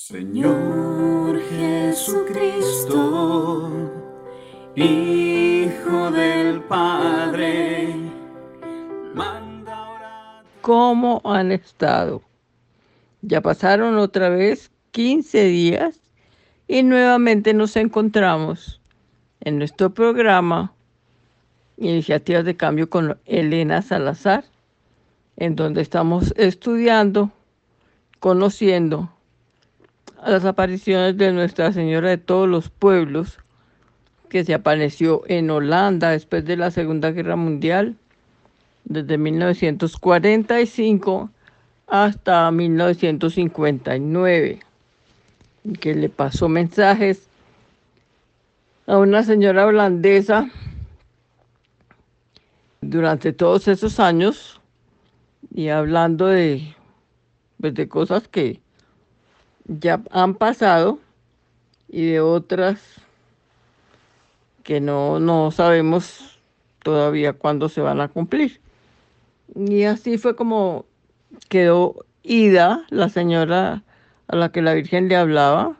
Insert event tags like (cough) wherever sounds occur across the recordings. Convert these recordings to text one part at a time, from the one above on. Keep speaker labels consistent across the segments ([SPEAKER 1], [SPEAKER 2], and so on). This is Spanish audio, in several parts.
[SPEAKER 1] Señor Jesucristo, Hijo del Padre, manda orar.
[SPEAKER 2] ¿Cómo han estado? Ya pasaron otra vez 15 días y nuevamente nos encontramos en nuestro programa Iniciativas de Cambio con Elena Salazar, en donde estamos estudiando, conociendo a las apariciones de Nuestra Señora de todos los pueblos, que se apareció en Holanda después de la Segunda Guerra Mundial, desde 1945 hasta 1959, que le pasó mensajes a una señora holandesa durante todos esos años y hablando de, pues, de cosas que ya han pasado y de otras que no, no sabemos todavía cuándo se van a cumplir. Y así fue como quedó ida la señora a la que la Virgen le hablaba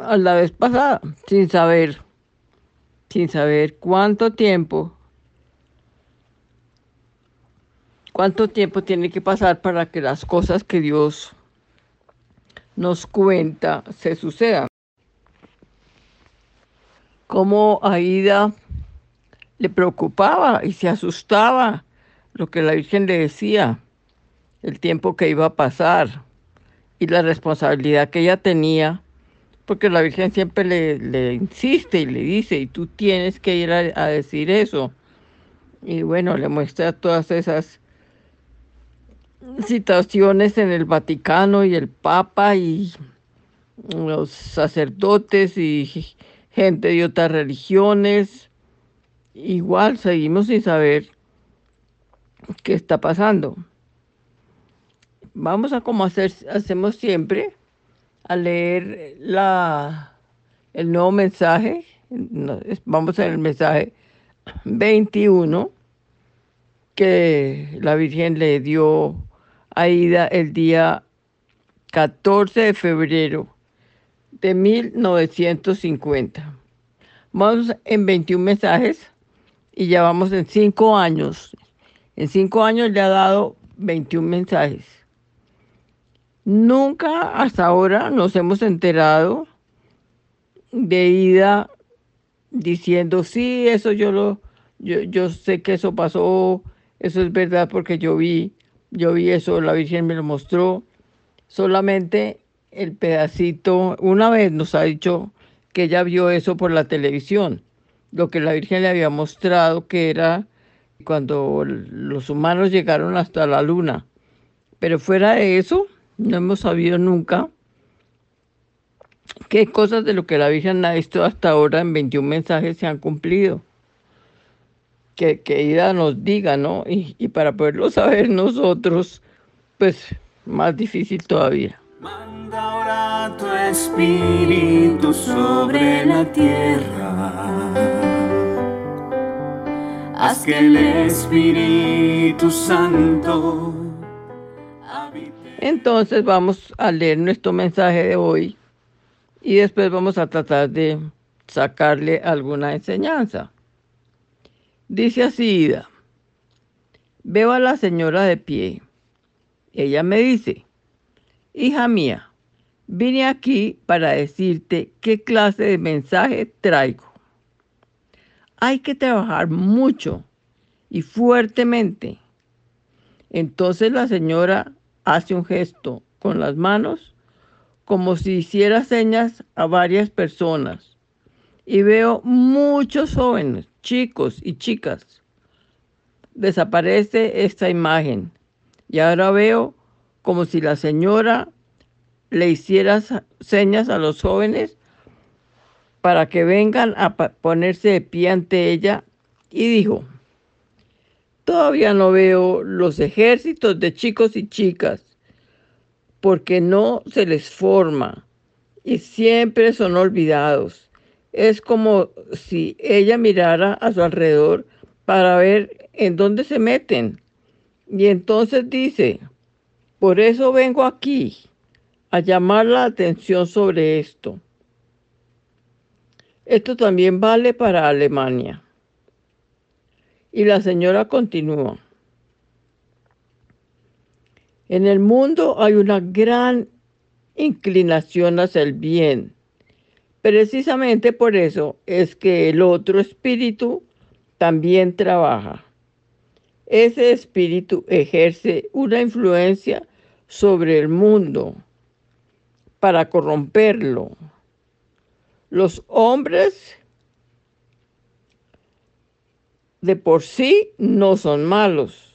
[SPEAKER 2] a la vez pasada, sin saber, sin saber cuánto tiempo, cuánto tiempo tiene que pasar para que las cosas que Dios nos cuenta se sucedan. Como Aida le preocupaba y se asustaba lo que la Virgen le decía, el tiempo que iba a pasar y la responsabilidad que ella tenía, porque la Virgen siempre le, insiste y le dice, y tú tienes que ir a, a decir eso. Y bueno, le muestra todas esas situaciones en el Vaticano y el Papa y los sacerdotes y gente de otras religiones. Igual seguimos sin saber qué está pasando. Vamos a como hacer, hacemos siempre, a leer la, el nuevo mensaje. Vamos en el mensaje 21 que la Virgen le dio Aida el día 14 de febrero de 1950. Vamos en 21 mensajes y ya vamos en 5 años. En 5 años le ha dado 21 mensajes. Nunca hasta ahora nos hemos enterado de Ida diciendo, sí, eso yo lo, yo, yo sé que eso pasó, eso es verdad porque yo vi yo vi eso, la Virgen me lo mostró. Solamente el pedacito, una vez nos ha dicho que ella vio eso por la televisión, lo que la Virgen le había mostrado que era cuando los humanos llegaron hasta la luna. Pero fuera de eso, no hemos sabido nunca qué cosas de lo que la Virgen ha visto hasta ahora en 21 mensajes se han cumplido que, que Ida nos diga, ¿no? Y, y para poderlo saber nosotros, pues más difícil todavía.
[SPEAKER 1] Manda ahora tu espíritu sobre la tierra. Haz que el Espíritu Santo habite.
[SPEAKER 2] Entonces vamos a leer nuestro mensaje de hoy y después vamos a tratar de sacarle alguna enseñanza. Dice así Ida, veo a la señora de pie. Ella me dice, hija mía, vine aquí para decirte qué clase de mensaje traigo. Hay que trabajar mucho y fuertemente. Entonces la señora hace un gesto con las manos como si hiciera señas a varias personas. Y veo muchos jóvenes chicos y chicas. Desaparece esta imagen y ahora veo como si la señora le hiciera señas a los jóvenes para que vengan a ponerse de pie ante ella y dijo, todavía no veo los ejércitos de chicos y chicas porque no se les forma y siempre son olvidados es como si ella mirara a su alrededor para ver en dónde se meten. Y entonces dice, por eso vengo aquí, a llamar la atención sobre esto. Esto también vale para Alemania. Y la señora continúa. En el mundo hay una gran inclinación hacia el bien. Precisamente por eso es que el otro espíritu también trabaja. Ese espíritu ejerce una influencia sobre el mundo para corromperlo. Los hombres de por sí no son malos,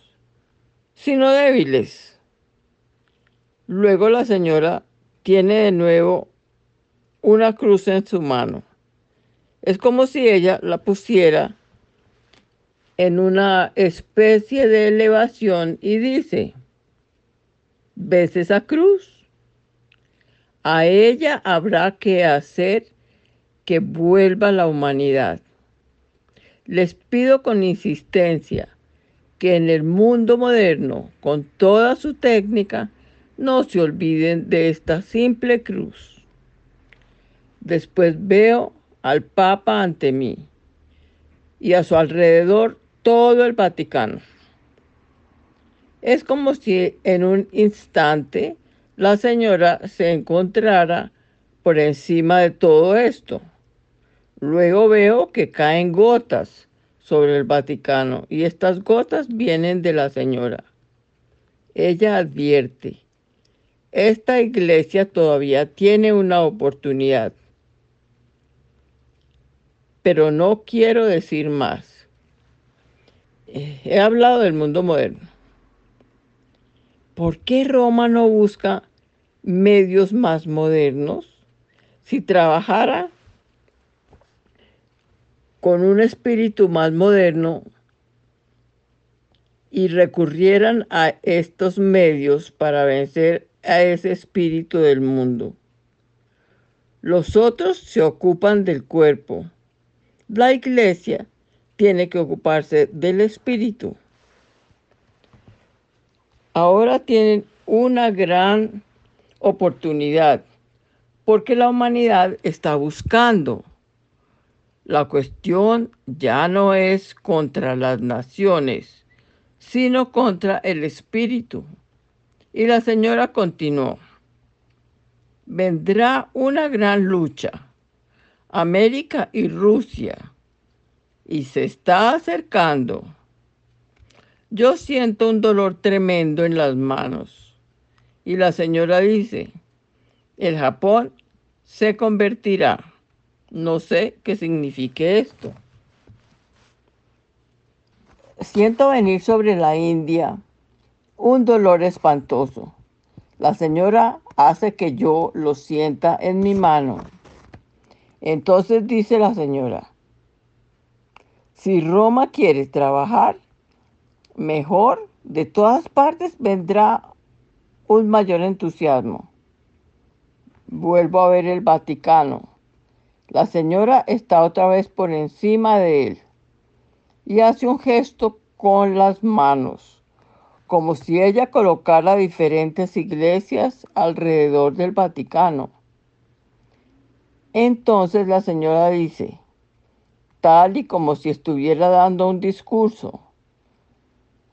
[SPEAKER 2] sino débiles. Luego la señora tiene de nuevo una cruz en su mano. Es como si ella la pusiera en una especie de elevación y dice, ¿ves esa cruz? A ella habrá que hacer que vuelva la humanidad. Les pido con insistencia que en el mundo moderno, con toda su técnica, no se olviden de esta simple cruz. Después veo al Papa ante mí y a su alrededor todo el Vaticano. Es como si en un instante la señora se encontrara por encima de todo esto. Luego veo que caen gotas sobre el Vaticano y estas gotas vienen de la señora. Ella advierte, esta iglesia todavía tiene una oportunidad, pero no quiero decir más. Eh, he hablado del mundo moderno. ¿Por qué Roma no busca medios más modernos? Si trabajara con un espíritu más moderno, y recurrieran a estos medios para vencer a ese espíritu del mundo. Los otros se ocupan del cuerpo. La iglesia tiene que ocuparse del espíritu. Ahora tienen una gran oportunidad porque la humanidad está buscando. La cuestión ya no es contra las naciones, sino contra el espíritu. Y la señora continuó, vendrá una gran lucha, América y Rusia, y se está acercando. Yo siento un dolor tremendo en las manos. Y la señora dice, el Japón se convertirá. No sé qué signifique esto. Siento venir sobre la India un dolor espantoso. La señora hace que yo lo sienta en mi mano. Entonces dice la señora, si Roma quiere trabajar, mejor de todas partes vendrá un mayor entusiasmo. Vuelvo a ver el Vaticano. La señora está otra vez por encima de él y hace un gesto con las manos como si ella colocara diferentes iglesias alrededor del Vaticano. Entonces la señora dice, tal y como si estuviera dando un discurso,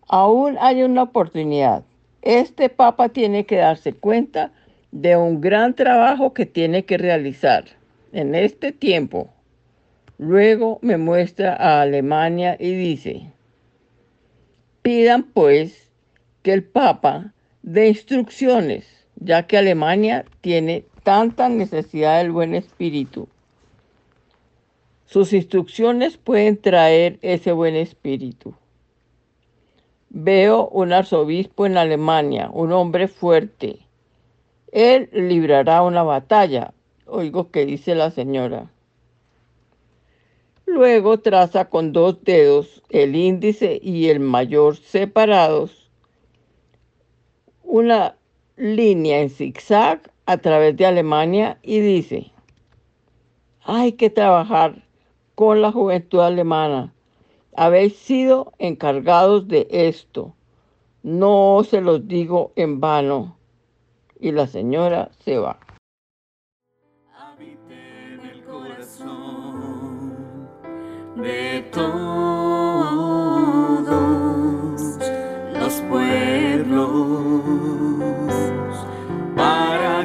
[SPEAKER 2] aún hay una oportunidad. Este Papa tiene que darse cuenta de un gran trabajo que tiene que realizar en este tiempo. Luego me muestra a Alemania y dice, pidan pues que el Papa dé instrucciones, ya que Alemania tiene tanta necesidad del buen espíritu. Sus instrucciones pueden traer ese buen espíritu. Veo un arzobispo en Alemania, un hombre fuerte. Él librará una batalla, oigo que dice la señora. Luego traza con dos dedos, el índice y el mayor separados, una línea en zigzag a través de Alemania y dice, hay que trabajar con la juventud alemana. Habéis sido encargados de esto. No se los digo en vano. y la señora se va.
[SPEAKER 1] habite en el corazón de todos los pueblos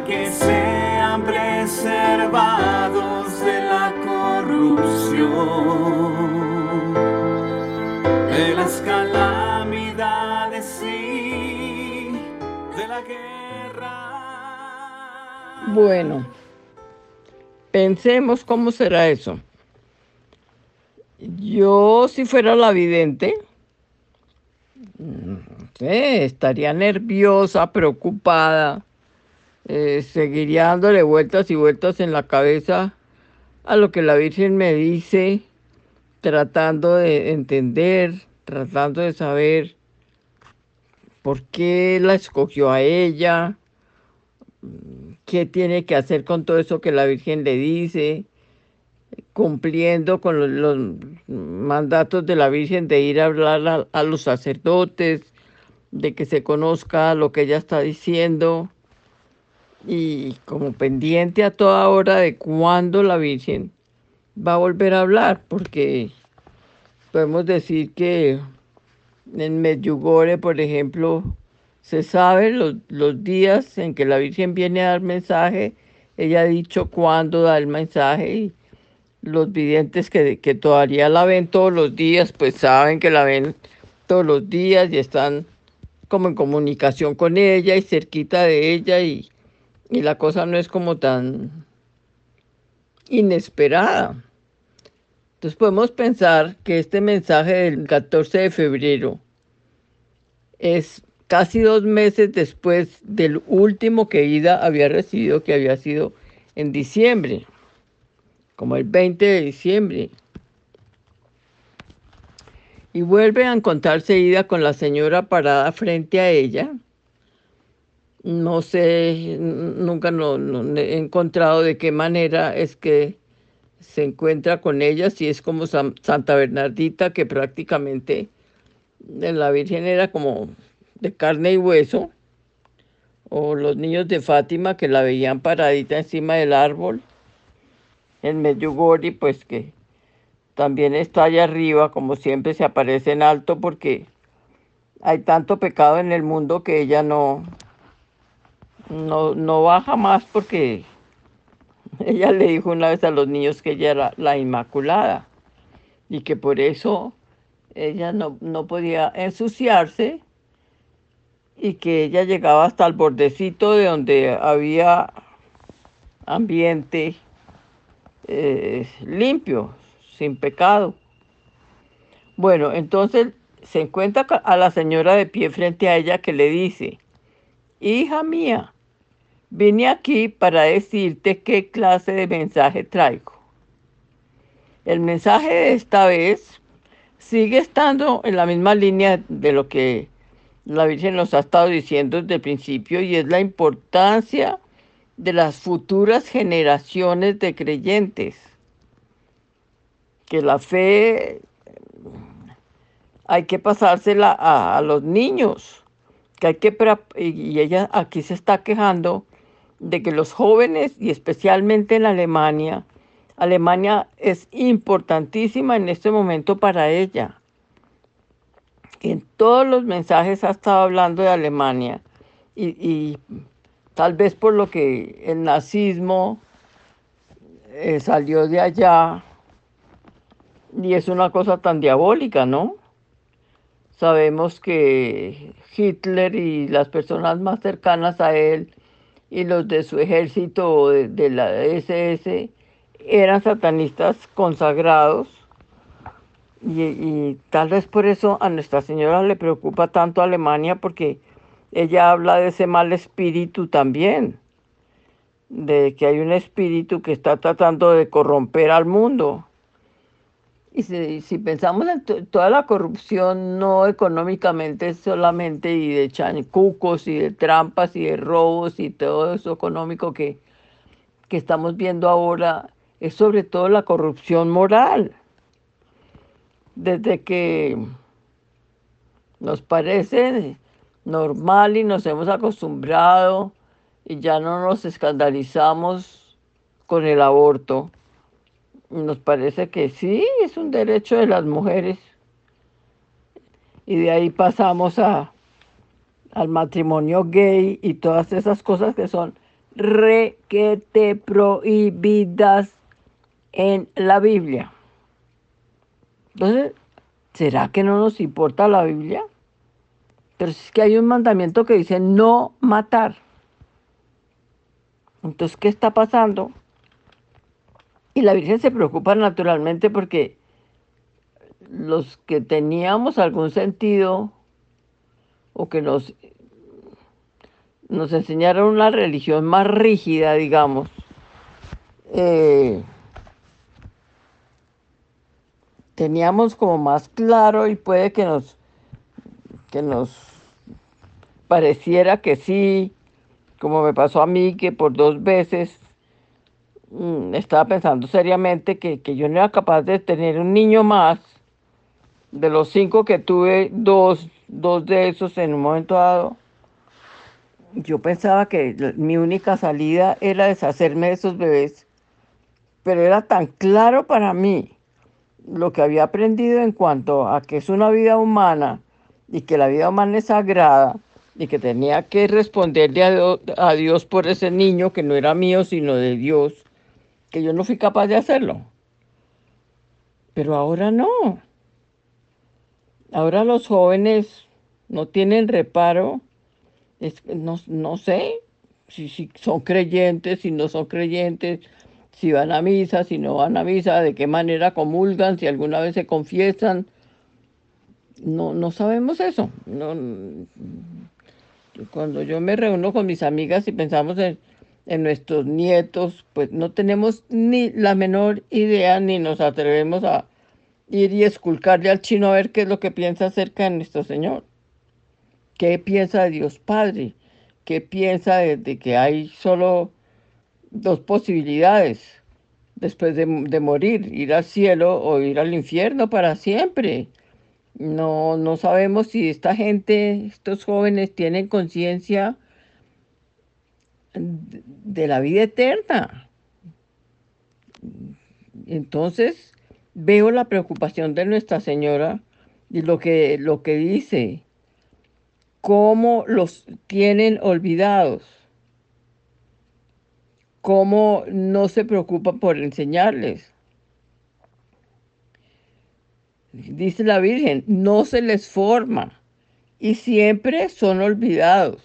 [SPEAKER 1] que sean preservados de la corrupción, de las calamidades y de la guerra.
[SPEAKER 2] Bueno, pensemos cómo será eso. Yo, si fuera la vidente, sé, estaría nerviosa, preocupada, eh, seguiría dándole vueltas y vueltas en la cabeza a lo que la Virgen me dice, tratando de entender, tratando de saber por qué la escogió a ella, qué tiene que hacer con todo eso que la Virgen le dice, cumpliendo con los, mandatos de la Virgen de ir a hablar a, a los sacerdotes, de que se conozca lo que ella está diciendo y como pendiente a toda hora de cuándo la Virgen va a volver a hablar, porque podemos decir que en Medjugorje, por ejemplo, se sabe los, los días en que la Virgen viene a dar mensaje, ella ha dicho cuándo da el mensaje y los videntes que, que todavía la ven todos los días, pues saben que la ven todos los días y están como en comunicación con ella y cerquita de ella y, y la cosa no es como tan inesperada. Entonces podemos pensar que este mensaje del 14 de febrero es casi dos meses después del último que Ida había recibido, que había sido en diciembre, como el 20 de diciembre. Y vuelve a encontrarse Ida con la señora parada frente a ella. No sé, nunca no, he encontrado de qué manera es que se encuentra con ella, si es como San- Santa Bernardita, que prácticamente la Virgen era como de carne y hueso, o los niños de Fátima que la veían paradita encima del árbol, en Medjugorje, pues que también está allá arriba, como siempre se aparece en alto, porque hay tanto pecado en el mundo que ella no, no, no baja más porque (laughs) ella le dijo una vez a los niños que ella era la Inmaculada y que por eso ella no, no podía ensuciarse y que ella llegaba hasta el bordecito de donde había ambiente eh, limpio, sin pecado. Bueno, entonces se encuentra a la señora de pie frente a ella que le dice, hija mía, vine aquí para decirte qué clase de mensaje traigo. El mensaje de esta vez sigue estando en la misma línea de lo que la Virgen nos ha estado diciendo desde el principio y es la importancia de las futuras generaciones de creyentes. Que la fe hay que pasársela a, los niños, que hay que y ella aquí se está quejando de que los jóvenes y especialmente en Alemania, Alemania es importantísima en este momento para ella. En todos los mensajes ha estado hablando de Alemania y, tal vez por lo que el nazismo eh, salió de allá y es una cosa tan diabólica, ¿no? Sabemos que Hitler y las personas más cercanas a él y los de su ejército de, de la SS eran satanistas consagrados y, y tal vez por eso a Nuestra Señora le preocupa tanto Alemania porque ella habla de ese mal espíritu también, de que hay un espíritu que está tratando de corromper al mundo. Y si, pensamos en to- toda la corrupción, no económicamente solamente, y de chancucos, y de trampas, y de robos, y todo eso económico que, que estamos viendo ahora, es sobre todo la corrupción moral. Desde que nos parece normal y nos hemos acostumbrado y ya no nos escandalizamos con el aborto. Nos parece que sí, es un derecho de las mujeres. Y de ahí pasamos a, al matrimonio gay y todas esas cosas que son requete prohibidas en la Biblia. Entonces, ¿será que no nos importa la Biblia? Pero es que hay un mandamiento que dice no matar. Entonces, ¿qué está pasando? Y la Virgen se preocupa naturalmente porque los que teníamos algún sentido o que nos, nos enseñaron una religión más rígida, digamos, eh, teníamos como más claro y puede que nos, que nos pareciera que sí, como me pasó a mí, que por dos veces estaba pensando seriamente que, que, yo no era capaz de tener un niño más. De los cinco que tuve, dos, dos de esos en un momento dado. Yo pensaba que mi única salida era deshacerme de esos bebés, pero era tan claro para mí lo que había aprendido en cuanto a que es una vida humana y que la vida humana es sagrada y que tenía que responderle a Dios, por ese niño que no era mío sino de Dios, que yo no fui capaz de hacerlo. Pero ahora no. Ahora los jóvenes no tienen reparo, no, no sé si, si son creyentes, si no son creyentes, si van a misa, si no van a misa, de qué manera comulgan, si alguna vez se confiesan. No, no sabemos eso. No, cuando yo me reúno con mis amigas y pensamos en, en nuestros nietos, pues no tenemos ni la menor idea ni nos atrevemos a ir y esculcarle al chino a ver qué es lo que piensa acerca de nuestro Señor. ¿Qué piensa de Dios Padre? ¿Qué piensa de que hay solo dos posibilidades después de, morir, ir al cielo o ir al infierno para siempre. No, no sabemos si esta gente, estos jóvenes tienen conciencia de la vida eterna. Entonces veo la preocupación de Nuestra Señora y lo que, lo que dice, cómo los tienen olvidados cómo no se preocupa por enseñarles. Dice la Virgen, no se les forma y siempre son olvidados.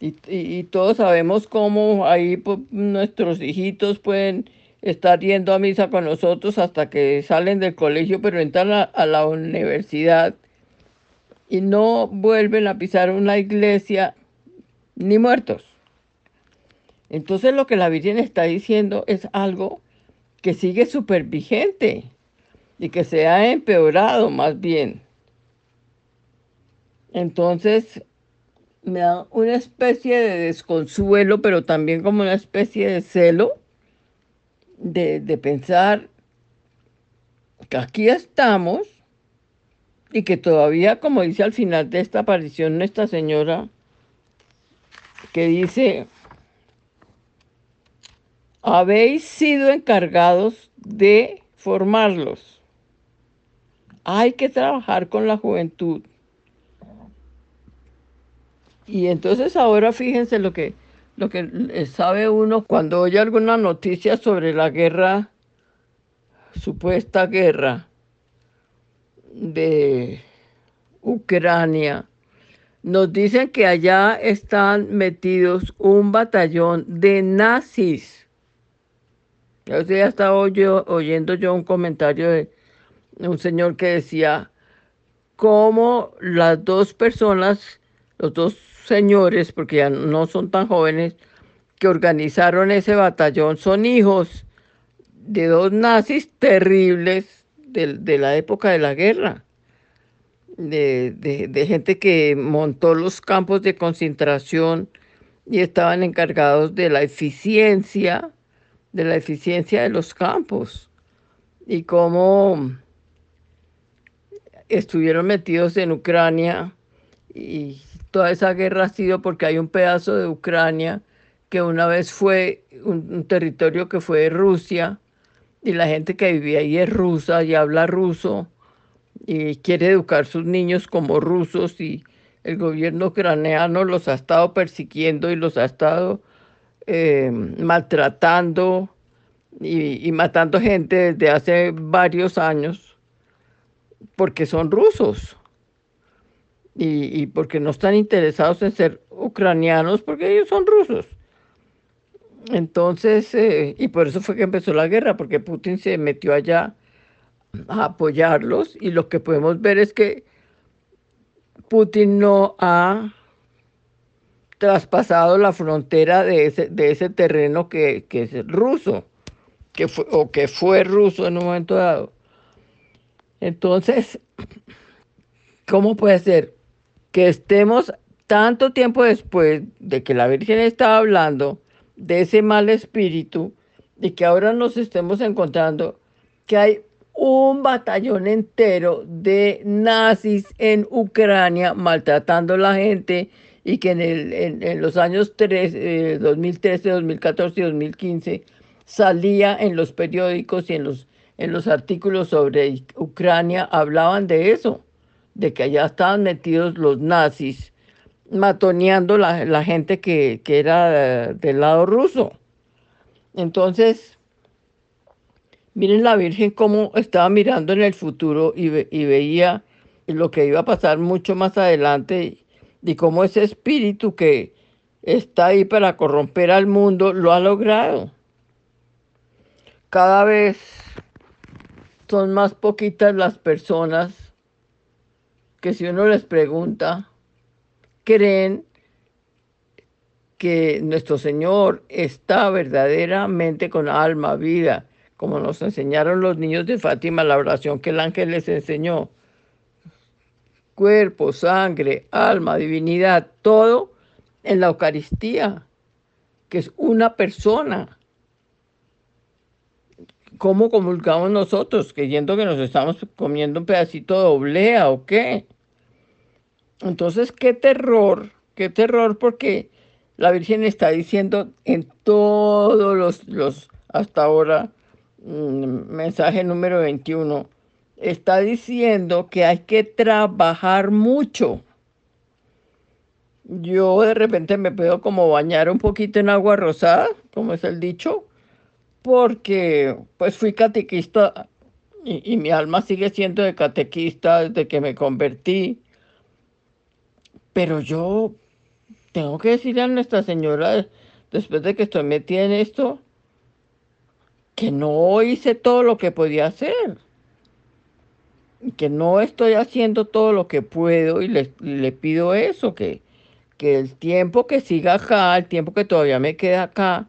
[SPEAKER 2] Y, todos sabemos cómo ahí pues, nuestros hijitos pueden estar yendo a misa con nosotros hasta que salen del colegio, pero entran a la universidad y no vuelven a pisar una iglesia ni muertos. Entonces lo que la Virgen está diciendo es algo que sigue súper vigente y que se ha empeorado más bien. Entonces me da una especie de desconsuelo, pero también como una especie de celo de, de pensar que aquí estamos y que todavía, como dice al final de esta aparición Nuestra Señora, que dice, habéis sido encargados de formarlos. Hay que trabajar con la juventud. Y entonces ahora fíjense lo que, lo que sabe uno cuando oye alguna noticia sobre la guerra, supuesta guerra de Ucrania. Nos dicen que allá están metidos un batallón de nazis ya ya estaba oyendo yo un comentario de un señor que decía cómo las dos personas, los dos señores, porque ya no son tan jóvenes, que organizaron ese batallón. Son hijos de dos nazis terribles de, la época de la guerra, de, de, gente que montó los campos de concentración y estaban encargados de la eficiencia de la eficiencia de los campos. Y cómo estuvieron metidos en Ucrania y toda esa guerra ha sido porque hay un pedazo de Ucrania que una vez fue un, territorio que fue de Rusia y la gente que vivía ahí es rusa y habla ruso y quiere educar a sus niños como rusos y el gobierno ucraniano los ha estado persiguiendo y los ha estado eh, maltratando y, matando gente desde hace varios años porque son rusos y, porque no están interesados en ser ucranianos porque ellos son rusos. Entonces, eh, y por eso fue que empezó la guerra, porque Putin se metió allá a apoyarlos y lo que podemos ver es que Putin no ha traspasado la frontera de ese, de ese terreno que, que es ruso que fue, o que fue ruso en un momento dado. Entonces, ¿cómo puede ser que estemos tanto tiempo después de que la Virgen estaba hablando de ese mal espíritu y que ahora nos estemos encontrando que hay un batallón entero de nazis en Ucrania maltratando a la gente y que en, el, en, los años 3, 2013, 2014 y 2015 salía en los periódicos y en los, en los artículos sobre Ucrania, hablaban de eso, de que allá estaban metidos los nazis, matoneando la, la gente que, que era del lado ruso. Entonces, miren la Virgen cómo estaba mirando en el futuro y veía lo que iba a pasar mucho más adelante y cómo ese espíritu que está ahí para corromper al mundo lo ha logrado cada vez son más poquitas las personas que si uno les pregunta, creen que nuestro Señor está verdaderamente con alma, vida, como nos enseñaron los niños de Fátima, la oración que el ángel les enseñó. Cuerpo, sangre, alma, divinidad, todo en la Eucaristía, que es una persona ¿cómo comulgamos nosotros? Creyendo que nos estamos comiendo un pedacito de oblea o qué. Entonces, qué terror, qué terror, porque la Virgen está diciendo en todos los, los hasta ahora, mm, mensaje número 21, está diciendo que hay que trabajar mucho. Yo de repente me puedo como bañar un poquito en agua rosada, como es el dicho, porque pues fui catequista y, mi alma sigue siendo de catequista desde que me convertí. Pero yo tengo que decirle a Nuestra Señora, después de que estoy metida en esto, que no hice todo lo que podía hacer. Que no estoy haciendo todo lo que puedo y le, le pido eso, que, que el tiempo que siga acá, el tiempo que todavía me queda acá,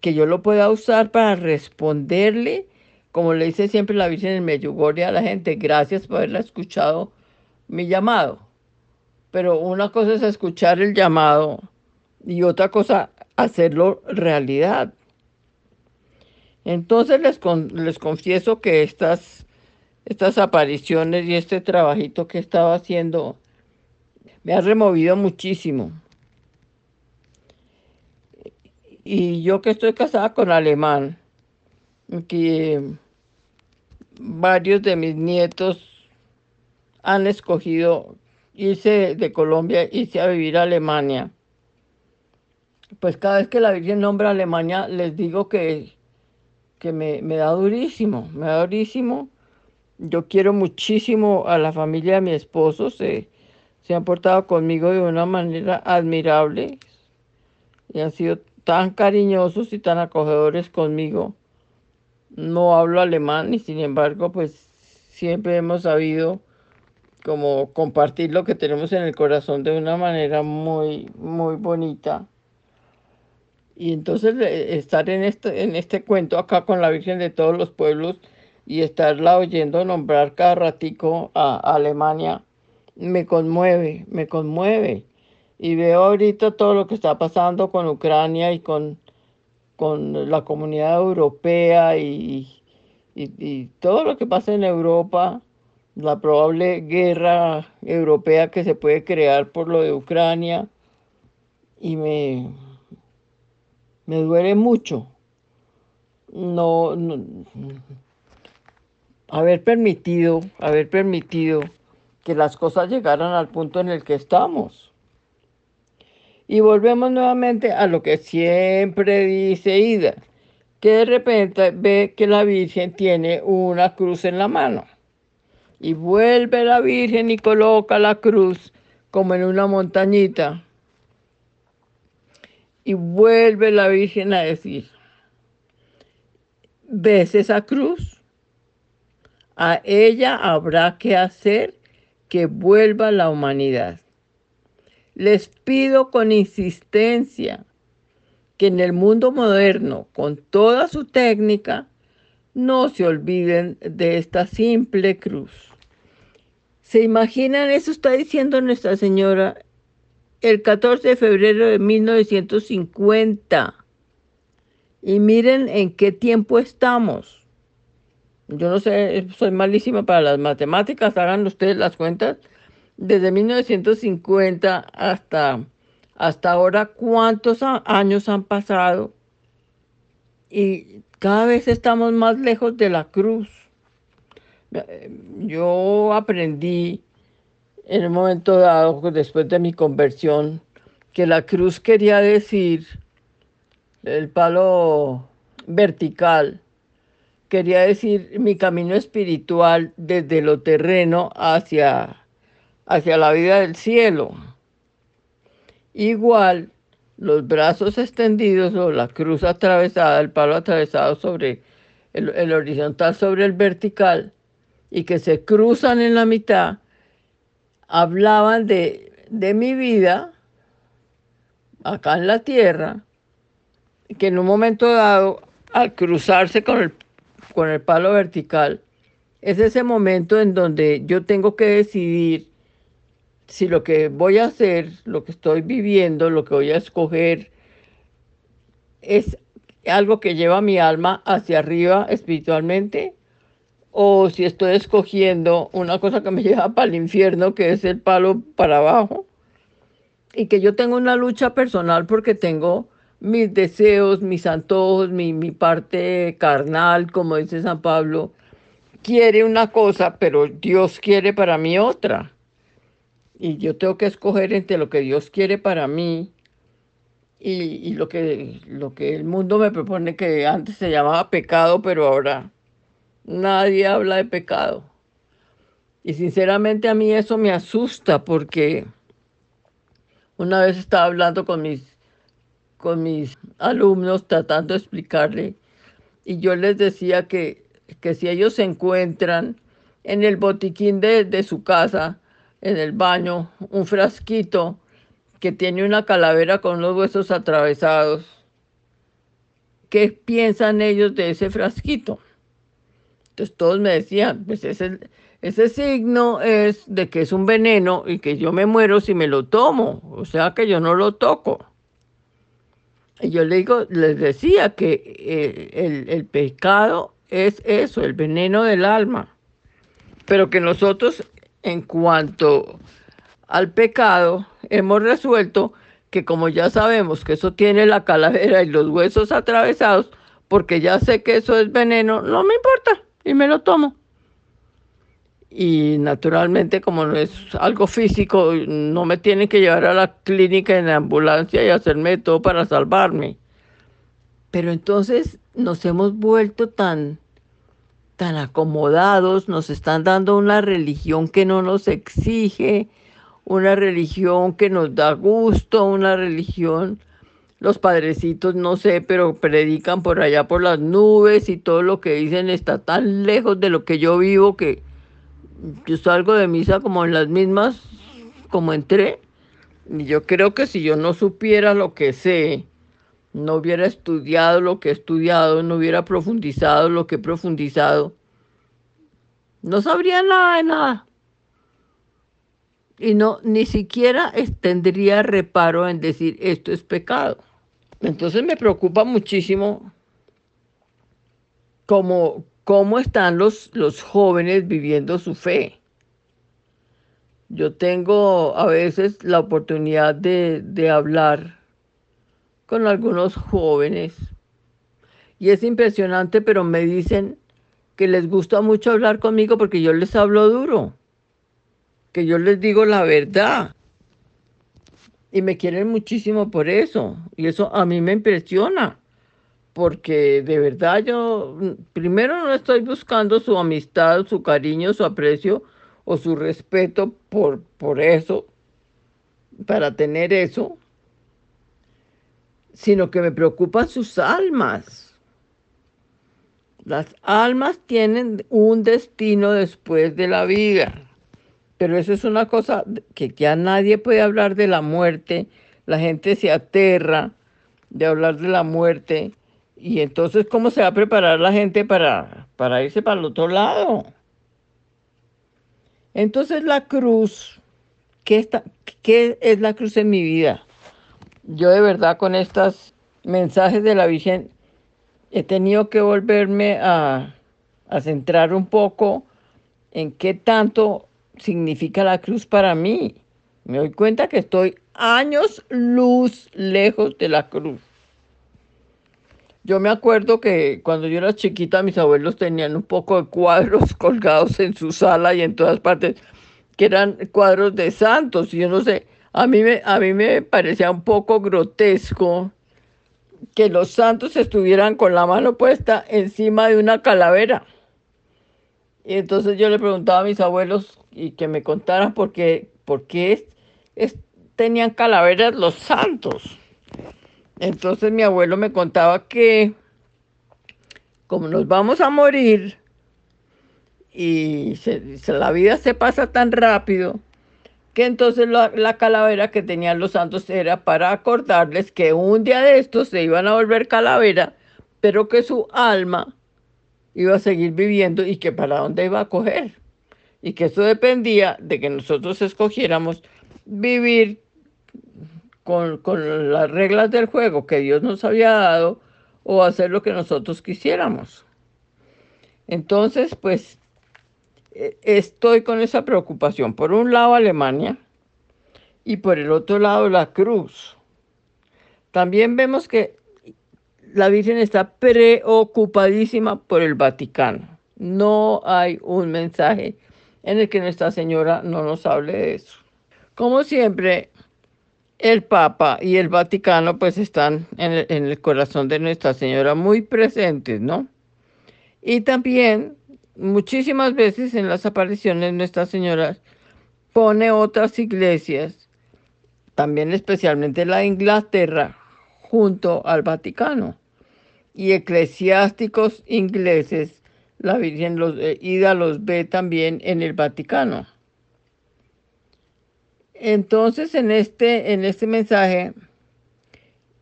[SPEAKER 2] que yo lo pueda usar para responderle, como le dice siempre la Virgen en Medjugorje a la gente, gracias por haberla escuchado mi llamado. Pero una cosa es escuchar el llamado y otra cosa hacerlo realidad. Entonces les, les confieso que estas, estas apariciones y este trabajito que estaba haciendo me ha removido muchísimo. Y yo que estoy casada con alemán, que varios de mis nietos han escogido irse de Colombia, irse a vivir a Alemania. Pues cada vez que la Virgen nombra Alemania, les digo que, que me, me da durísimo, me da durísimo. Yo quiero muchísimo a la familia de mi esposo, se, se han portado conmigo de una manera admirable y han sido tan cariñosos y tan acogedores conmigo. No hablo alemán y sin embargo, pues siempre hemos sabido como compartir lo que tenemos en el corazón de una manera muy, muy bonita. Y entonces estar en este, en este cuento acá con la Virgen de todos los pueblos y estarla oyendo nombrar cada ratico a Alemania, me conmueve, me conmueve y veo ahorita todo lo que está pasando con Ucrania y con, con la comunidad europea y, y, todo lo que pasa en Europa la probable guerra europea que se puede crear por lo de Ucrania y me, me duele mucho no, haber permitido, haber permitido que las cosas llegaran al punto en el que estamos. Y volvemos nuevamente a lo que siempre dice Ida, que de repente ve que la Virgen tiene una cruz en la mano. Y vuelve la Virgen y coloca la cruz como en una montañita. Y vuelve la Virgen a decir, ¿ves esa cruz? A ella habrá que hacer que vuelva la humanidad. Les pido con insistencia que en el mundo moderno, con toda su técnica, no se olviden de esta simple cruz. ¿Se imaginan? Eso está diciendo Nuestra Señora el 14 de febrero de 1950. Y miren en qué tiempo estamos. Yo no sé, soy malísima para las matemáticas, hagan ustedes las cuentas. Desde 1950 hasta hasta ahora cuántos años han pasado y cada vez estamos más lejos de la cruz. Yo aprendí en un momento dado, después de mi conversión, que la cruz quería decir el palo vertical, quería decir mi camino espiritual desde lo terreno hacia, hacia la vida del cielo. Igual, los brazos extendidos o la cruz atravesada, el palo atravesado sobre el, horizontal sobre el vertical y que se cruzan en la mitad, hablaban de, de mi vida acá en la tierra, que en un momento dado, al cruzarse con el, con el palo vertical, es ese momento en donde yo tengo que decidir si lo que voy a hacer, lo que estoy viviendo, lo que voy a escoger, es algo que lleva mi alma hacia arriba espiritualmente, o si estoy escogiendo una cosa que me (laughs) lleva para el infierno, que es el palo para abajo, y que yo tengo una lucha personal porque tengo mis deseos, mis antojos, mi, mi parte carnal, como dice San Pablo, quiere una cosa, pero Dios quiere para mí otra y yo tengo que escoger entre lo que Dios quiere para mí y, lo, que, lo que el mundo me propone que antes se llamaba pecado, pero ahora nadie habla de pecado. Y sinceramente a mí eso me asusta porque una vez estaba hablando con mis, con mis alumnos tratando de explicarle y yo les decía que, que si ellos se encuentran en el botiquín de, de su casa, en el baño un frasquito que tiene una calavera con los huesos atravesados. ¿Qué piensan ellos de ese frasquito? Entonces todos me decían, pues ese, ese signo es de que es un veneno y que yo me muero si me lo tomo, o sea que yo no lo toco. Y yo les, digo, les decía que eh, el, el pecado es eso, el veneno del alma, pero que nosotros en cuanto al pecado, hemos resuelto que como ya sabemos que eso tiene la calavera y los huesos atravesados, porque ya sé que eso es veneno, no me importa y me lo tomo. Y naturalmente, como no es algo físico, no me tienen que llevar a la clínica en la ambulancia y hacerme todo para salvarme. Pero entonces nos hemos vuelto tan tan acomodados, nos están dando una religión que no nos exige, una religión que nos da gusto, una religión, los padrecitos no sé, pero predican por allá por las nubes y todo lo que dicen está tan lejos de lo que yo vivo que yo salgo de misa como en las mismas, como entré. Y yo creo que si yo no supiera lo que sé, no hubiera estudiado lo que he estudiado, no hubiera profundizado lo que he profundizado, no sabría nada de nada. Y no, ni siquiera tendría reparo en decir esto es pecado. Entonces me preocupa muchísimo cómo, cómo están los, los jóvenes viviendo su fe. Yo tengo a veces la oportunidad de, de hablar con algunos jóvenes y es impresionante, pero me dicen que les gusta mucho hablar conmigo porque yo les hablo duro, que yo les digo la verdad. Y me quieren muchísimo por eso. Y eso a mí me impresiona. Porque de verdad yo, primero no estoy buscando su amistad, su cariño, su aprecio o su respeto por, por eso, para tener eso, sino que me preocupan sus almas las almas tienen un destino después de la vida, pero eso es una cosa que ya nadie puede hablar de la muerte, la gente se aterra de hablar de la muerte y entonces ¿cómo se va a preparar la gente para, para irse para el otro lado? Entonces la cruz, ¿qué, está, ¿qué es la cruz en mi vida? Yo de verdad con estos mensajes de la Virgen he tenido que volverme a, centrar un poco en qué tanto significa la cruz para mí. Me doy cuenta que estoy años luz lejos de la cruz. Yo me acuerdo que cuando yo era chiquita mis abuelos tenían un poco de cuadros (laughs) colgados en su sala y en todas partes, que eran cuadros de santos. Y yo no sé, a mí me, a mí me parecía un poco grotesco que los santos estuvieran con la mano puesta encima de una calavera. Y entonces yo le preguntaba a mis abuelos y que me contaran por qué, por qué tenían calaveras los santos. Entonces mi abuelo me contaba que como nos vamos a morir y la vida se pasa tan rápido, entonces la, calavera que tenían los santos era para acordarles que un día de estos se iban a volver calavera, pero que su alma iba a seguir viviendo y que para dónde iba a coger. Y que eso dependía de que nosotros escogiéramos vivir con, con las reglas del juego que Dios nos había dado o hacer lo que nosotros quisiéramos. Entonces, pues estoy con esa preocupación. Por un lado Alemania y por el otro lado la cruz. También vemos que la Virgen está preocupadísima por el Vaticano. No hay un mensaje en el que Nuestra Señora no nos hable de eso. Como siempre, el Papa y el Vaticano pues están en el, en el corazón de Nuestra Señora muy presentes, ¿no? Y también muchísimas veces en las apariciones Nuestra Señora pone otras iglesias, también especialmente la Inglaterra, junto al Vaticano. Y eclesiásticos ingleses, la Virgen los, eh, Ida los ve también en el Vaticano. Entonces, en este, en este mensaje,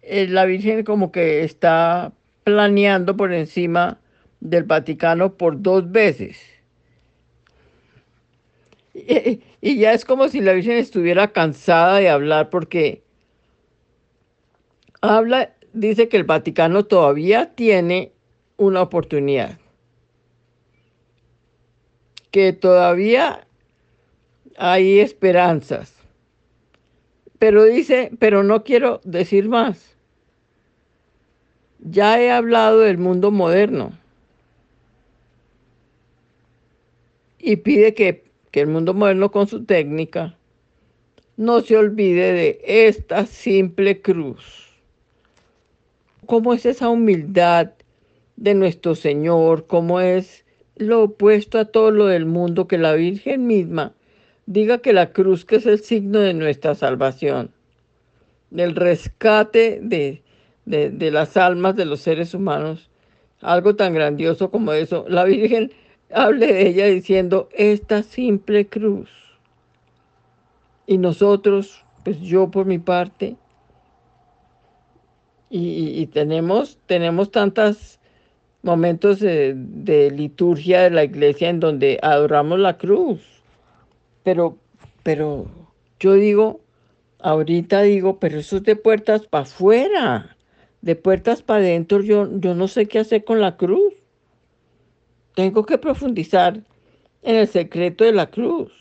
[SPEAKER 2] eh, la Virgen como que está planeando por encima del Vaticano por dos veces. (laughs) Y, ya es como si la Virgen estuviera cansada de hablar porque habla, dice que el Vaticano todavía tiene una oportunidad, que todavía hay esperanzas. Pero dice, pero no quiero decir más. Ya he hablado del mundo moderno. Y pide que, el mundo moderno con su técnica no se olvide de esta simple cruz. ¿Cómo es esa humildad de nuestro Señor? ¿Cómo es lo opuesto a todo lo del mundo que la Virgen misma diga que la cruz que es el signo de nuestra salvación, del rescate de, de, de las almas de los seres humanos, algo tan grandioso como eso. La Virgen hable de ella diciendo esta simple cruz. Y nosotros, pues yo por mi parte, y, tenemos, tenemos tantos momentos de, liturgia de la iglesia en donde adoramos la cruz. Pero, pero yo digo, ahorita digo, pero eso es de puertas para afuera, de puertas para adentro, yo, yo no sé qué hacer con la cruz. Tengo que profundizar en el secreto de la cruz.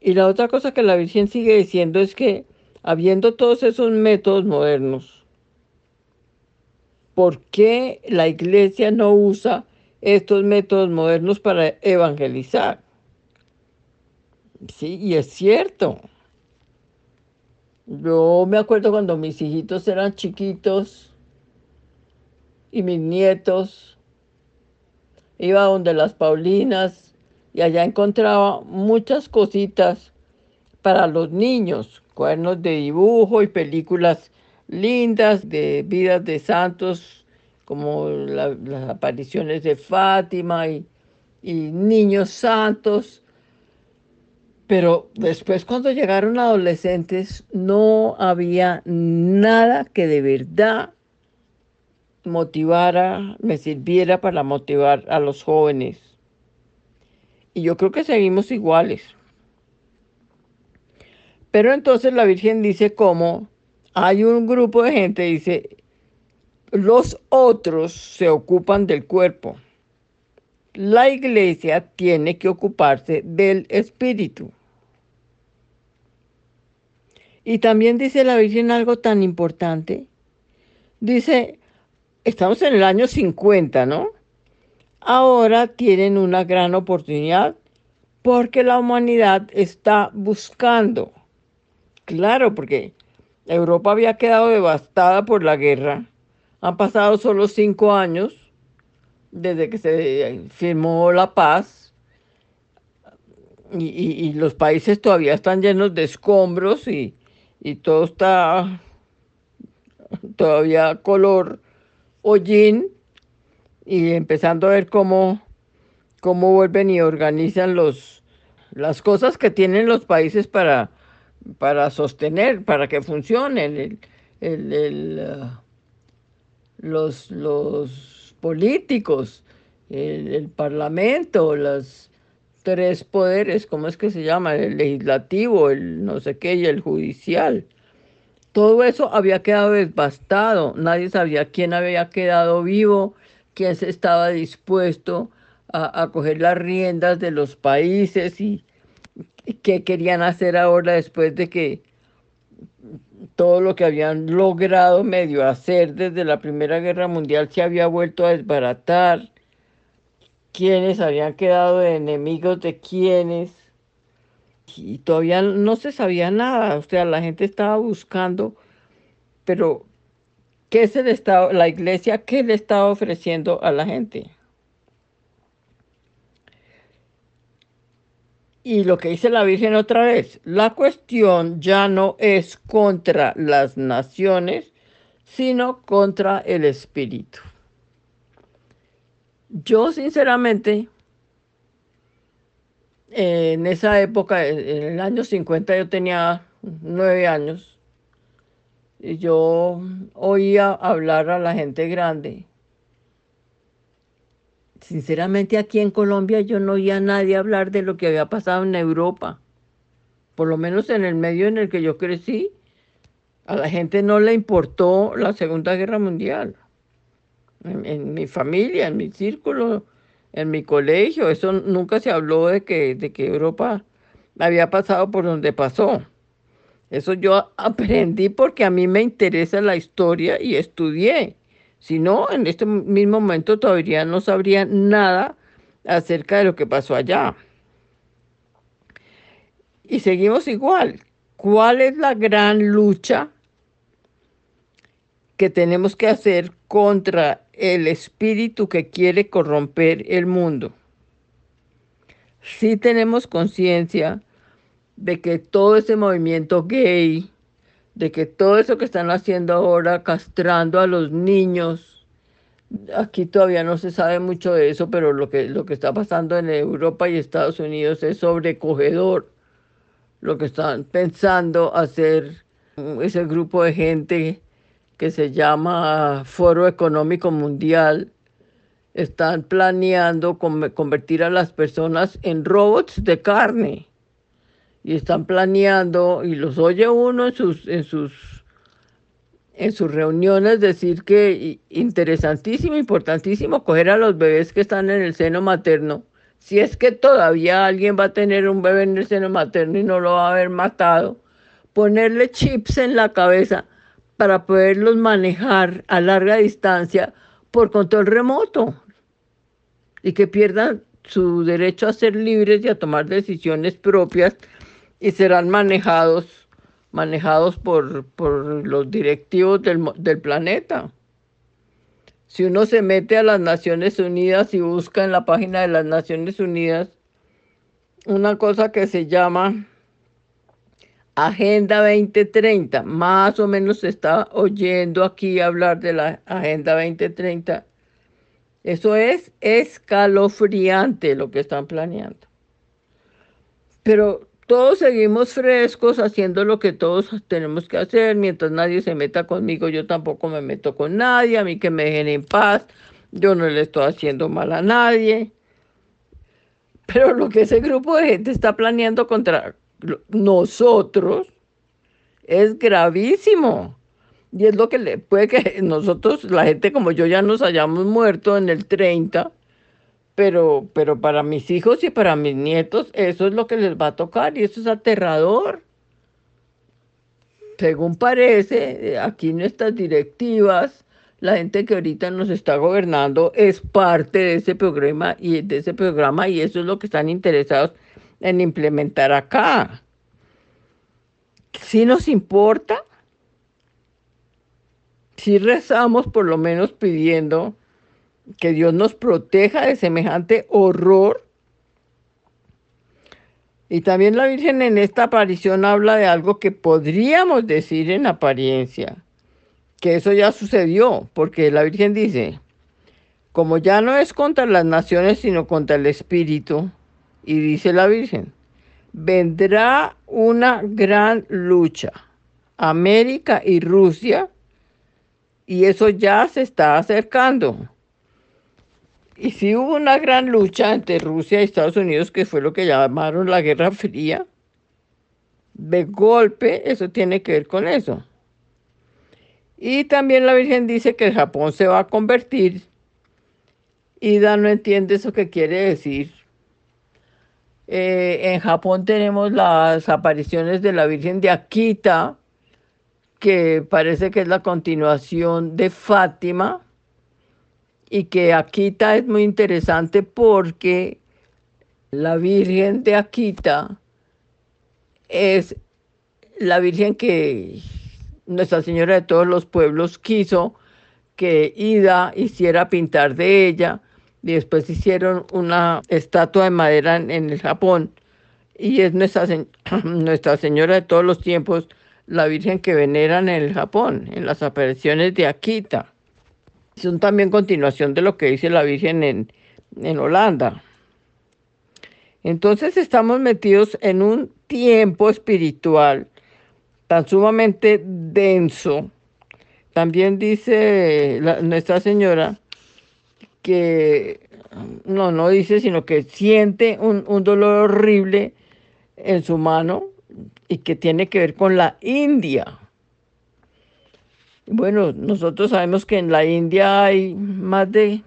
[SPEAKER 2] Y la otra cosa que la Virgen sigue diciendo es que habiendo todos esos métodos modernos, ¿por qué la iglesia no usa estos métodos modernos para evangelizar? Sí, y es cierto. Yo me acuerdo cuando mis hijitos eran chiquitos y mis nietos, iba donde las Paulinas y allá encontraba muchas cositas para los niños, cuadernos de dibujo y películas lindas de vidas de santos, como las apariciones de Fátima y, y niños santos. Pero después cuando llegaron adolescentes no había nada que de verdad motivara, me sirviera para motivar a los jóvenes. Y yo creo que seguimos iguales. Pero entonces la Virgen dice cómo hay un grupo de gente, dice, los otros se ocupan del cuerpo. La iglesia tiene que ocuparse del espíritu. Y también dice la Virgen algo tan importante. Dice, estamos en el año 50, ¿no? Ahora tienen una gran oportunidad porque la humanidad está buscando. Claro, porque Europa había quedado devastada por la guerra. Han pasado solo cinco años desde que se firmó la paz y, los países todavía están llenos de escombros y todo está todavía color hollín y empezando a ver cómo, cómo vuelven y organizan los, las cosas que tienen los países para, para sostener, para que funcionen. El, uh, los, los políticos, el, el, parlamento, los tres poderes, ¿cómo es que se llama? El legislativo, el no sé qué y el judicial. Todo eso había quedado devastado, nadie sabía quién había quedado vivo, quién se estaba dispuesto a, coger las riendas de los países y, qué querían hacer ahora después de que todo lo que habían logrado medio hacer desde la Primera Guerra Mundial se había vuelto a desbaratar, quiénes habían quedado enemigos de quiénes y todavía no se sabía nada, o sea, la gente estaba buscando, pero ¿qué es el Estado, la iglesia, qué le estaba ofreciendo a la gente? Y lo que dice la Virgen otra vez, la cuestión ya no es contra las naciones, sino contra el espíritu. Yo sinceramente en esa época, en el año 50, yo tenía nueve años. Y yo oía hablar a la gente grande. Sinceramente, aquí en Colombia yo no oía a nadie hablar de lo que había pasado en Europa. Por lo menos en el medio en el que yo crecí, a la gente no le importó la Segunda Guerra Mundial. En, en mi familia, en mi círculo, en mi colegio. Eso nunca se habló de que, de que Europa había pasado por donde pasó. Eso yo (laughs) aprendí porque a mí me interesa la historia y estudié. Si no, en este mismo momento todavía no sabría nada acerca de lo que pasó allá. Y seguimos igual. ¿Cuál es la gran lucha que tenemos que hacer contra el espíritu que quiere corromper el mundo. Sí tenemos conciencia de que todo ese movimiento gay, de que todo eso que están haciendo ahora, castrando a los niños, aquí todavía no se sabe mucho de eso, pero lo que, lo que está pasando en Europa y Estados Unidos es sobrecogedor. Lo que están pensando hacer ese grupo de gente que se llama Foro Económico Mundial, están planeando convertir a las personas en robots de carne. Y están planeando, y los oye uno en sus, en sus, en sus reuniones decir que interesantísimo, importantísimo, coger a los bebés que están en el seno materno, si es que todavía alguien va a tener un bebé en el seno materno y no lo va a haber matado, ponerle chips en la cabeza para poderlos manejar a larga distancia por control remoto y que pierdan su derecho a ser libres y a tomar decisiones propias y serán manejados, manejados por, por los directivos del, del planeta. Si uno se mete a las Naciones Unidas y busca en la página de las Naciones Unidas una cosa que se llama Agenda 2030, más o menos se está oyendo aquí hablar de la Agenda 2030. Eso es escalofriante lo que están planeando. Pero todos seguimos frescos haciendo lo que todos tenemos que hacer. Mientras nadie se meta conmigo, yo tampoco me meto con nadie. A mí que me dejen en paz. Yo no le estoy haciendo mal a nadie. Pero lo que ese grupo de gente está planeando contra nosotros es gravísimo. Y es lo que le puede que (laughs) nosotros, la gente como yo, ya nos hayamos muerto en el 30 pero, pero para mis hijos y para mis nietos eso es lo que les va a tocar y eso es aterrador. Según parece, aquí nuestras directivas, la gente que ahorita nos está gobernando es parte de ese programa y de ese programa y eso es lo que están interesados en implementar acá. Si nos importa, si rezamos por lo menos pidiendo que Dios nos proteja de semejante horror. Y también la Virgen en esta aparición habla de algo que podríamos decir en apariencia, que eso ya sucedió, porque la Virgen dice, como ya no es contra las naciones, sino contra el Espíritu, y dice la Virgen, vendrá una gran lucha, América y Rusia, y eso ya se está acercando. Y sí hubo una gran lucha entre Rusia y Estados Unidos, que fue lo que llamaron la Guerra Fría. De golpe, eso tiene que ver con eso. Y también la Virgen dice que Japón se va a convertir. Ida no entiende eso que quiere decir. Eh, en Japón tenemos las apariciones de la Virgen de Akita, que parece que es la continuación de Fátima y que Akita es muy interesante porque la Virgen de Akita es la Virgen que Nuestra Señora de todos los pueblos quiso que Ida hiciera pintar de ella y después hicieron una estatua de madera en, el Japón y es (clears throat) nuestra, Señora de todos los tiempos, la Virgen que veneran en el Japón, en las apariciones de Akita son también continuación de lo que dice la Virgen en, en Holanda. Entonces estamos metidos en un tiempo espiritual tan sumamente denso. También dice Nuestra Señora que, no, no dice, sino que siente un, un dolor horrible en su mano y que tiene que ver con la India. Bueno, nosotros sabemos que en la India hay más de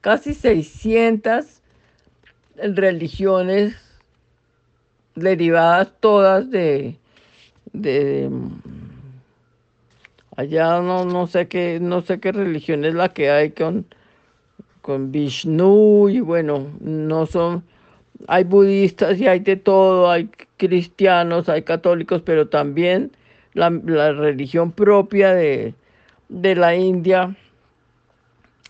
[SPEAKER 2] casi 600 religiones derivadas todas de, de allá no, no sé qué no sé qué religión es la que hay con con Vishnu y bueno no son hay budistas y hay de todo hay cristianos hay católicos pero también la religión propia de, de la India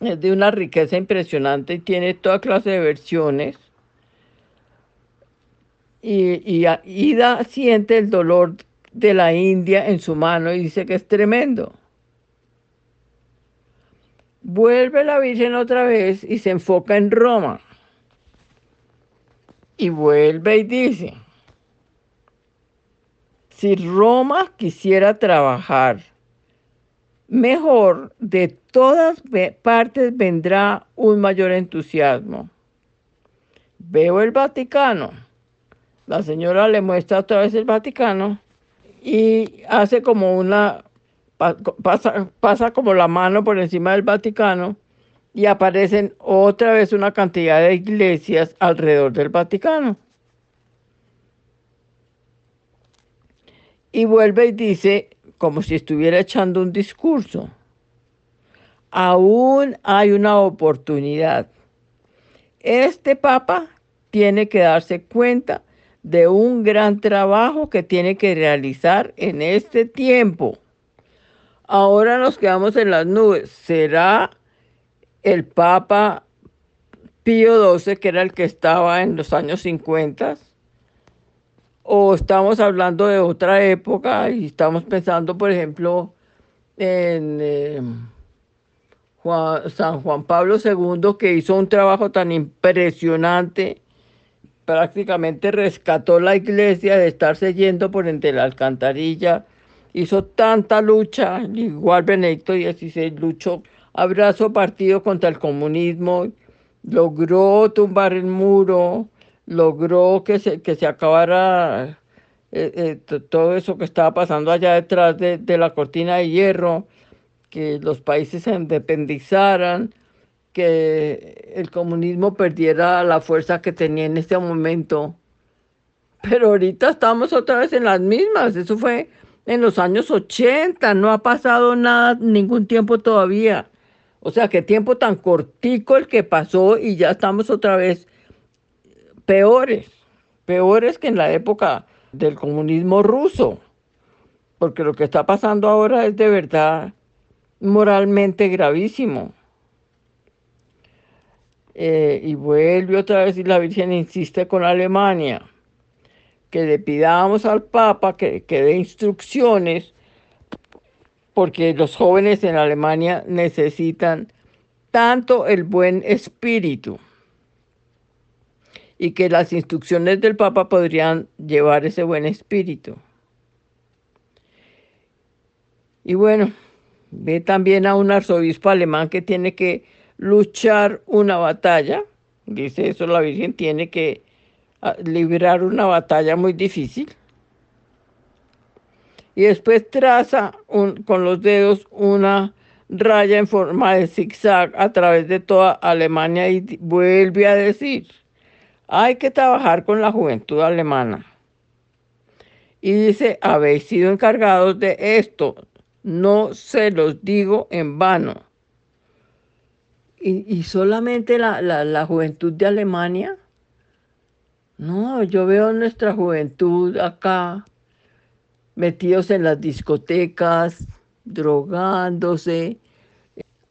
[SPEAKER 2] es de una riqueza impresionante y tiene toda clase de versiones. Y, y Ida siente el dolor de la India en su mano y dice que es tremendo. Vuelve la Virgen otra vez y se enfoca en Roma. Y vuelve y dice, si Roma quisiera trabajar mejor de todas partes vendrá un mayor entusiasmo. Veo el Vaticano. La señora le muestra otra vez el Vaticano y hace como una, pasa, pasa como la mano por encima del Vaticano y aparecen otra vez una cantidad de iglesias alrededor del Vaticano. Y vuelve y dice, como si estuviera echando un discurso, aún hay una oportunidad. Este Papa tiene que darse cuenta de un gran trabajo que tiene que realizar en este tiempo. Ahora nos quedamos en las nubes. ¿Será el Papa Pío XII, que era el que estaba en los años 50? ¿O estamos hablando de otra época y estamos pensando, por ejemplo, en eh, San Juan Pablo II, que hizo un trabajo tan impresionante? prácticamente rescató la iglesia de estarse yendo por entre la alcantarilla, hizo tanta lucha, igual Benedicto XVI luchó abrazo partido contra el comunismo, logró tumbar el muro, logró que se, que se acabara eh, eh, todo eso que estaba pasando allá detrás de, de la cortina de hierro, que los países se independizaran, que el comunismo perdiera la fuerza que tenía en este momento. Pero ahorita estamos otra vez en las mismas. Eso fue en los años 80. No ha pasado nada, ningún tiempo todavía. O sea, qué tiempo tan cortico el que pasó y ya estamos otra vez peores. Peores que en la época del comunismo ruso. Porque lo que está pasando ahora es de verdad moralmente gravísimo. Eh, y vuelve otra vez y la Virgen insiste con Alemania, que le pidamos al Papa que, que dé instrucciones, porque los jóvenes en Alemania necesitan tanto el buen espíritu y que las instrucciones del Papa podrían llevar ese buen espíritu. Y bueno, ve también a un arzobispo alemán que tiene que luchar una batalla, dice eso la Virgen, tiene que librar una batalla muy difícil. Y después traza con los dedos una raya en forma de zigzag a través de toda Alemania y vuelve a decir, hay que trabajar con la juventud alemana. Y dice, habéis sido encargados de esto, no se los digo en vano y, solamente la, la, juventud de Alemania. No, yo veo nuestra juventud acá metidos en las discotecas, drogándose,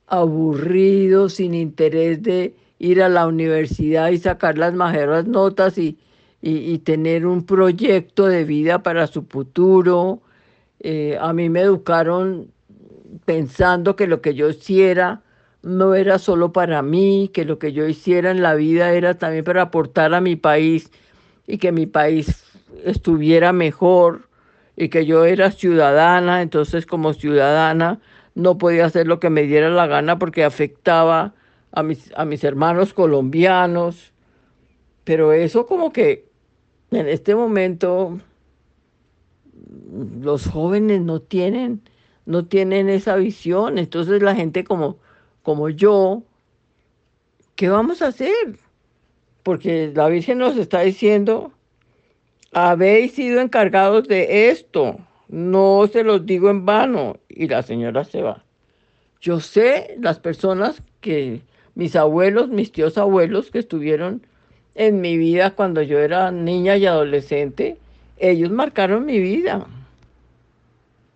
[SPEAKER 2] aburridos, sin interés de ir a la universidad y sacar las mejores notas y, y, tener un proyecto de vida para su futuro. Eh, a mí me educaron pensando que lo que yo hiciera no era solo para mí, que lo que yo hiciera en la vida era también para aportar a mi país y que mi país estuviera mejor y que yo era ciudadana, entonces como ciudadana no podía hacer lo que me diera la gana porque afectaba a mis, a mis hermanos colombianos. Pero eso como que en este momento los jóvenes no tienen, no tienen esa visión. Entonces la gente como como yo, ¿qué vamos a hacer? Porque la Virgen nos está diciendo, habéis sido encargados de esto, no se los digo en vano. Y la señora se va. Yo sé las personas que, mis abuelos, mis tíos abuelos que estuvieron en mi vida cuando yo era niña y adolescente, ellos marcaron mi vida.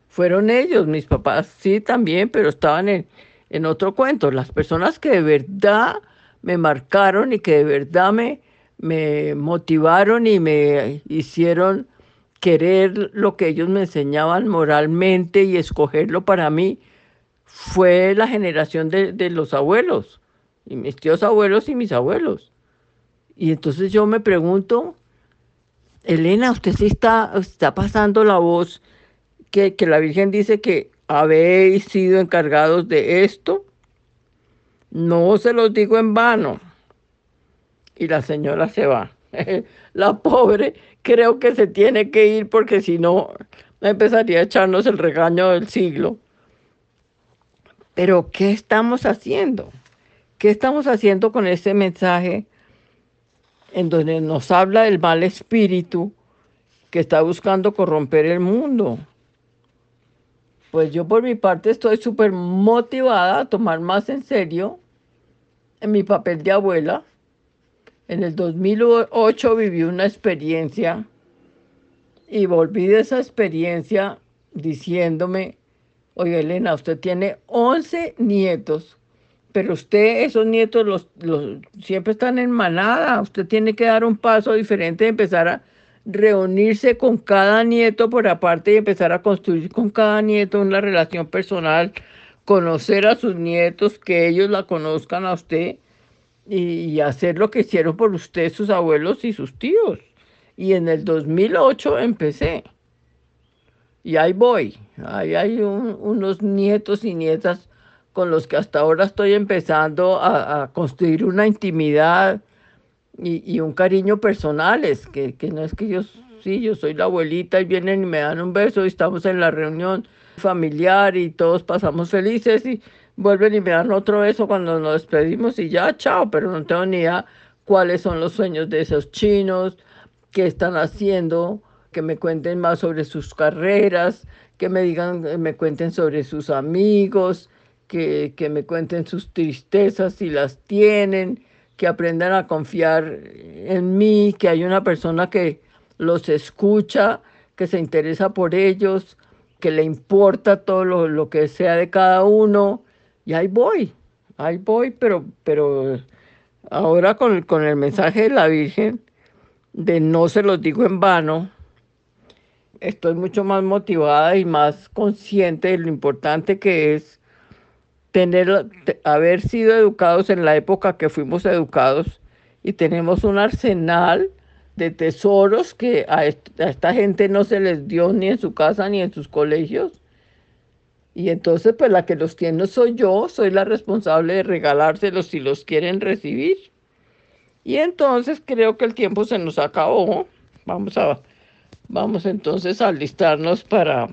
[SPEAKER 2] Fueron ellos, mis papás sí también, pero estaban en, en otro cuento, las personas que de verdad me marcaron y que de verdad me, me motivaron y me hicieron querer lo que ellos me enseñaban moralmente y escogerlo para mí, fue la generación de, de los abuelos, y mis tíos abuelos y mis abuelos. Y entonces yo me pregunto, Elena, usted sí está, está pasando la voz que, que la Virgen dice que habéis sido encargados de esto. No se los digo en vano. Y la señora se va. (laughs) la pobre creo que se tiene que ir porque si no empezaría a echarnos el regaño del siglo. Pero ¿qué estamos haciendo? ¿Qué estamos haciendo con este mensaje en donde nos habla del mal espíritu que está buscando corromper el mundo? Pues yo por mi parte estoy súper motivada a tomar más en serio en mi papel de abuela. En el 2008 viví una experiencia y volví de esa experiencia diciéndome, oye Elena, usted tiene 11 nietos pero usted, esos nietos, los, los, siempre están en manada. Usted tiene que dar un paso diferente, empezar a reunirse con cada nieto por aparte y empezar a construir con cada nieto una relación personal, conocer a sus nietos, que ellos la conozcan a usted y, hacer lo que hicieron por usted sus abuelos y sus tíos. Y en el 2008 empecé. Y ahí voy. Ahí hay unos nietos y nietas con los que hasta ahora estoy empezando a, construir una intimidad y, un cariño personales, que, que no es que yo, sí, yo soy la abuelita y vienen y me dan un beso y estamos en la reunión familiar y todos pasamos felices y vuelven y me dan otro beso cuando nos despedimos y ya, chao, pero no tengo ni idea cuáles son los sueños de esos chinos, qué están haciendo, que me cuenten más sobre sus carreras, que me digan, me cuenten sobre sus amigos, que, me cuenten sus tristezas si las tienen, que aprendan a confiar en mí, que hay una persona que los escucha, que se interesa por ellos, que le importa todo lo, que sea de cada uno. Y ahí voy, ahí voy, pero, pero ahora con, con el mensaje de la Virgen, de no se los digo en vano, estoy mucho más motivada y más consciente de lo importante que es tener, haber sido educados en la época que fuimos educados y tenemos un arsenal de tesoros que a, esta gente no se les dio ni en su casa ni en sus colegios. Y entonces, pues la que los tiene soy yo, soy la responsable de regalárselos si los quieren recibir. Y entonces creo que el tiempo se nos acabó. Vamos a, vamos entonces a alistarnos para,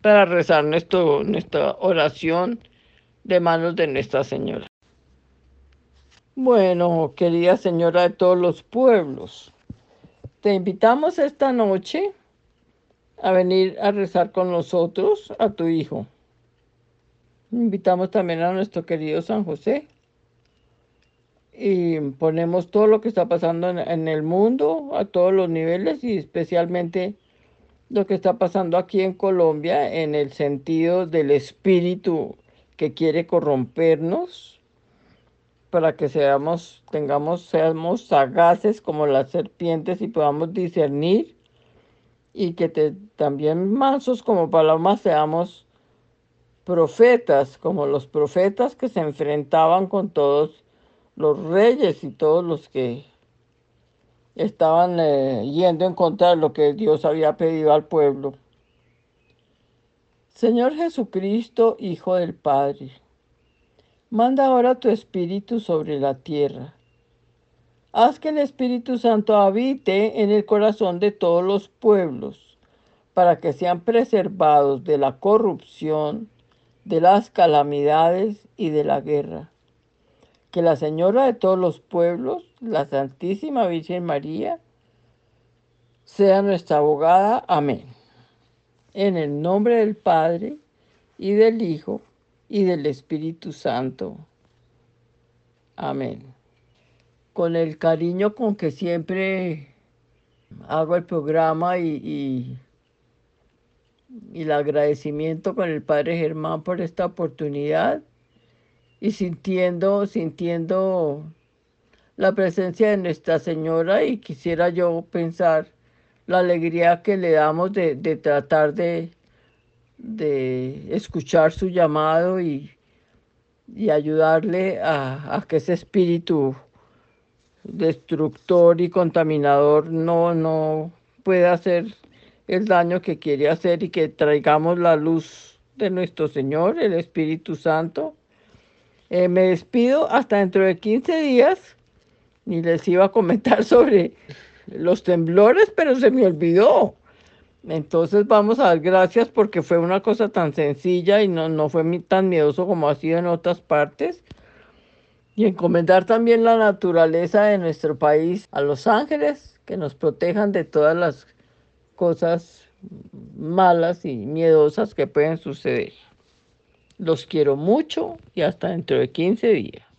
[SPEAKER 2] para rezar nuestra oración de manos de Nuestra Señora. Bueno, querida Señora de todos los pueblos, te invitamos esta noche a venir a rezar con nosotros a tu Hijo. Invitamos también a nuestro querido San José y ponemos todo lo que está pasando en, el mundo a todos los niveles y especialmente lo que está pasando aquí en Colombia en el sentido del espíritu que quiere corrompernos para que seamos, tengamos, seamos sagaces como las serpientes y podamos discernir y que también mansos como palomas seamos profetas, como los profetas que se enfrentaban con todos los reyes y todos los que estaban eh, yendo en contra de lo que Dios había pedido al pueblo. Señor Jesucristo, Hijo del Padre, manda ahora tu Espíritu sobre la tierra. Haz que el Espíritu Santo habite en el corazón de todos los pueblos, para que sean preservados de la corrupción, de las calamidades y de la guerra. Que la Señora de todos los pueblos, la Santísima Virgen María, sea nuestra abogada. Amén. En el nombre del Padre, y del Hijo, y del Espíritu Santo. Amén. Con el cariño con que siempre hago el programa y, el agradecimiento con el Padre Germán por esta oportunidad y sintiendo, sintiendo la presencia de Nuestra Señora y quisiera yo pensar la alegría que le damos de, tratar de, de, escuchar su llamado y, y ayudarle a, a, que ese espíritu destructor y contaminador no, no pueda hacer el daño que quiere hacer y que traigamos la luz de nuestro Señor, el Espíritu Santo. Eh, me despido hasta dentro de 15 días y les iba a comentar (laughs) sobre los temblores, pero se me olvidó. Entonces vamos a dar gracias porque fue una cosa tan sencilla y no, no fue tan miedoso como ha sido en otras partes. y encomendar también la naturaleza de nuestro país a los ángeles que nos protejan de todas las cosas malas y miedosas que pueden suceder. Los quiero mucho y hasta dentro de 15 días.